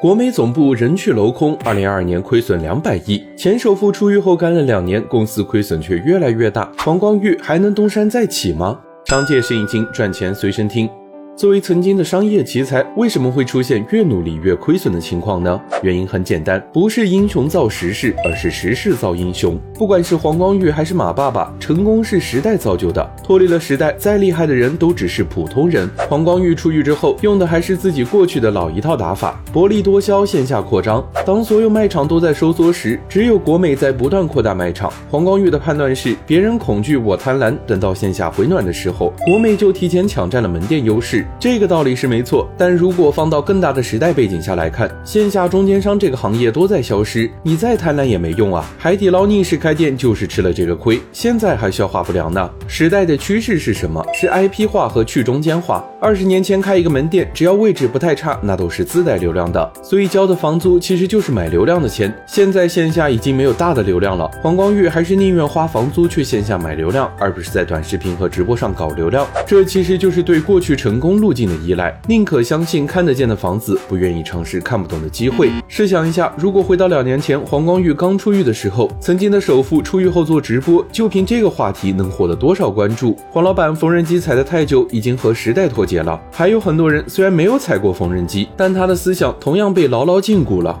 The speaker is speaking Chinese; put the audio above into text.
国美总部人去楼空，二零二二年亏损两百亿。前首富出狱后干了两年，公司亏损却越来越大。黄光裕还能东山再起吗？商界生意经赚钱随身听。作为曾经的商业奇才，为什么会出现越努力越亏损的情况呢？原因很简单，不是英雄造时势，而是时势造英雄。不管是黄光裕还是马爸爸，成功是时代造就的。脱离了时代，再厉害的人都只是普通人。黄光裕出狱之后，用的还是自己过去的老一套打法，薄利多销，线下扩张。当所有卖场都在收缩时，只有国美在不断扩大卖场。黄光裕的判断是，别人恐惧，我贪婪。等到线下回暖的时候，国美就提前抢占了门店优势。这个道理是没错，但如果放到更大的时代背景下来看，线下中间商这个行业都在消失，你再贪婪也没用啊！海底捞逆势开店就是吃了这个亏，现在还消化不良呢。时代的趋势是什么？是 IP 化和去中间化。二十年前开一个门店，只要位置不太差，那都是自带流量的，所以交的房租其实就是买流量的钱。现在线下已经没有大的流量了，黄光裕还是宁愿花房租去线下买流量，而不是在短视频和直播上搞流量。这其实就是对过去成功路径的。依赖宁可相信看得见的房子，不愿意尝试看不懂的机会。试想一下，如果回到两年前黄光裕刚出狱的时候，曾经的首富出狱后做直播，就凭这个话题能获得多少关注？黄老板缝纫机踩得太久，已经和时代脱节了。还有很多人虽然没有踩过缝纫机，但他的思想同样被牢牢禁锢了。